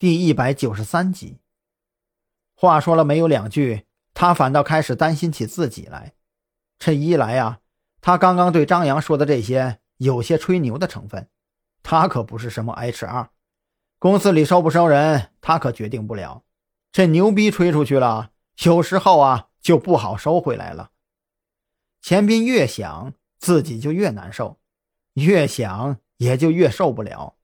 第一百九十三集。话说了没有两句，他反倒开始担心起自己来。这一来呀，他刚刚对张扬说的这些有些吹牛的成分。他可不是什么 HR，公司里收不收人，他可决定不了。这牛逼吹出去了，有时候啊就不好收回来了。钱斌越想自己就越难受，越想也就越受不了。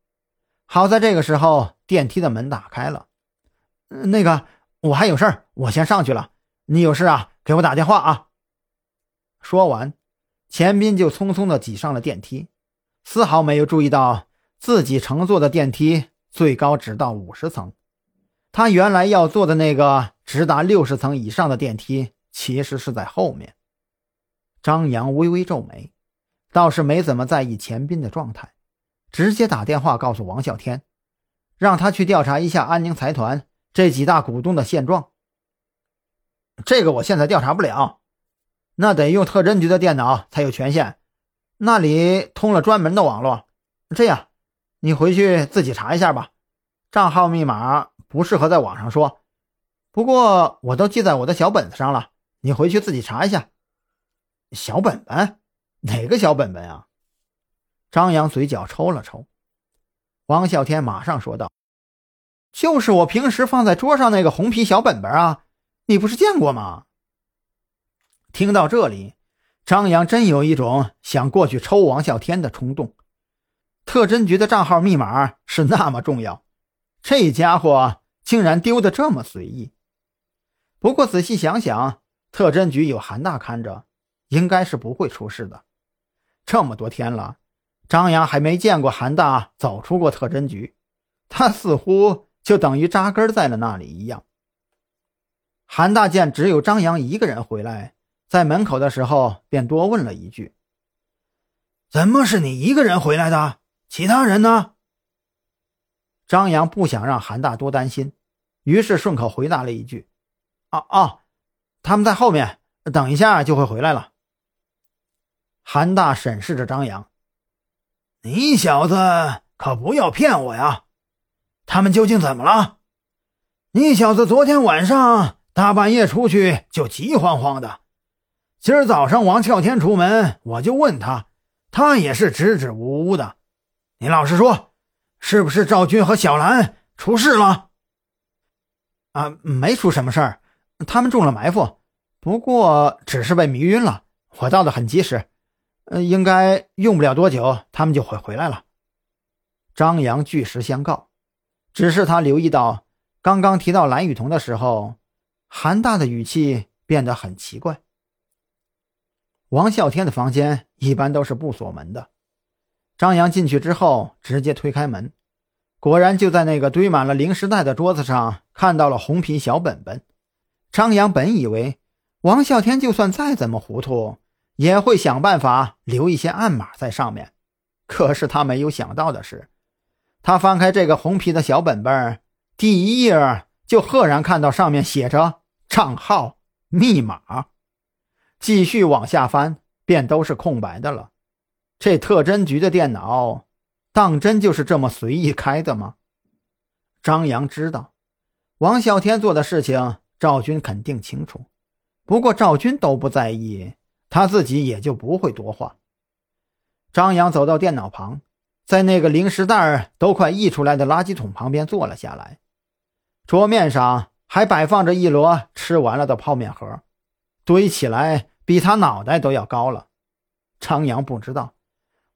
好在这个时候，电梯的门打开了。那个，我还有事儿，我先上去了。你有事啊，给我打电话啊。说完，钱斌就匆匆的挤上了电梯，丝毫没有注意到自己乘坐的电梯最高只到五十层。他原来要坐的那个直达六十层以上的电梯，其实是在后面。张扬微微皱眉，倒是没怎么在意钱斌的状态。直接打电话告诉王啸天，让他去调查一下安宁财团这几大股东的现状。这个我现在调查不了，那得用特侦局的电脑才有权限，那里通了专门的网络。这样，你回去自己查一下吧。账号密码不适合在网上说，不过我都记在我的小本子上了，你回去自己查一下。小本本？哪个小本本啊？张扬嘴角抽了抽，王啸天马上说道：“就是我平时放在桌上那个红皮小本本啊，你不是见过吗？”听到这里，张扬真有一种想过去抽王啸天的冲动。特侦局的账号密码是那么重要，这家伙竟然丢的这么随意。不过仔细想想，特侦局有韩大看着，应该是不会出事的。这么多天了。张扬还没见过韩大走出过特侦局，他似乎就等于扎根在了那里一样。韩大见只有张扬一个人回来，在门口的时候便多问了一句：“怎么是你一个人回来的？其他人呢？”张扬不想让韩大多担心，于是顺口回答了一句：“啊啊，他们在后面，等一下就会回来了。”韩大审视着张扬。你小子可不要骗我呀！他们究竟怎么了？你小子昨天晚上大半夜出去就急慌慌的，今儿早上王啸天出门，我就问他，他也是支支吾吾的。你老实说，是不是赵军和小兰出事了？啊，没出什么事儿，他们中了埋伏，不过只是被迷晕了。我到的很及时。呃，应该用不了多久，他们就会回来了。张扬据实相告，只是他留意到，刚刚提到蓝雨桐的时候，韩大的语气变得很奇怪。王啸天的房间一般都是不锁门的，张扬进去之后，直接推开门，果然就在那个堆满了零食袋的桌子上看到了红皮小本本。张扬本以为王啸天就算再怎么糊涂。也会想办法留一些暗码在上面，可是他没有想到的是，他翻开这个红皮的小本本，第一页就赫然看到上面写着账号密码。继续往下翻，便都是空白的了。这特侦局的电脑，当真就是这么随意开的吗？张扬知道，王啸天做的事情，赵军肯定清楚，不过赵军都不在意。他自己也就不会多话。张扬走到电脑旁，在那个零食袋都快溢出来的垃圾桶旁边坐了下来。桌面上还摆放着一摞吃完了的泡面盒，堆起来比他脑袋都要高了。张扬不知道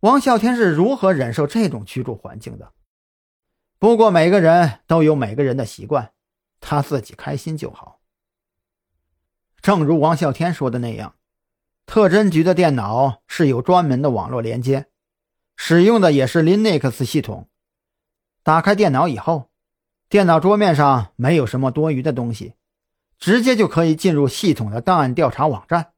王啸天是如何忍受这种居住环境的。不过每个人都有每个人的习惯，他自己开心就好。正如王啸天说的那样。特侦局的电脑是有专门的网络连接，使用的也是 Linux 系统。打开电脑以后，电脑桌面上没有什么多余的东西，直接就可以进入系统的档案调查网站。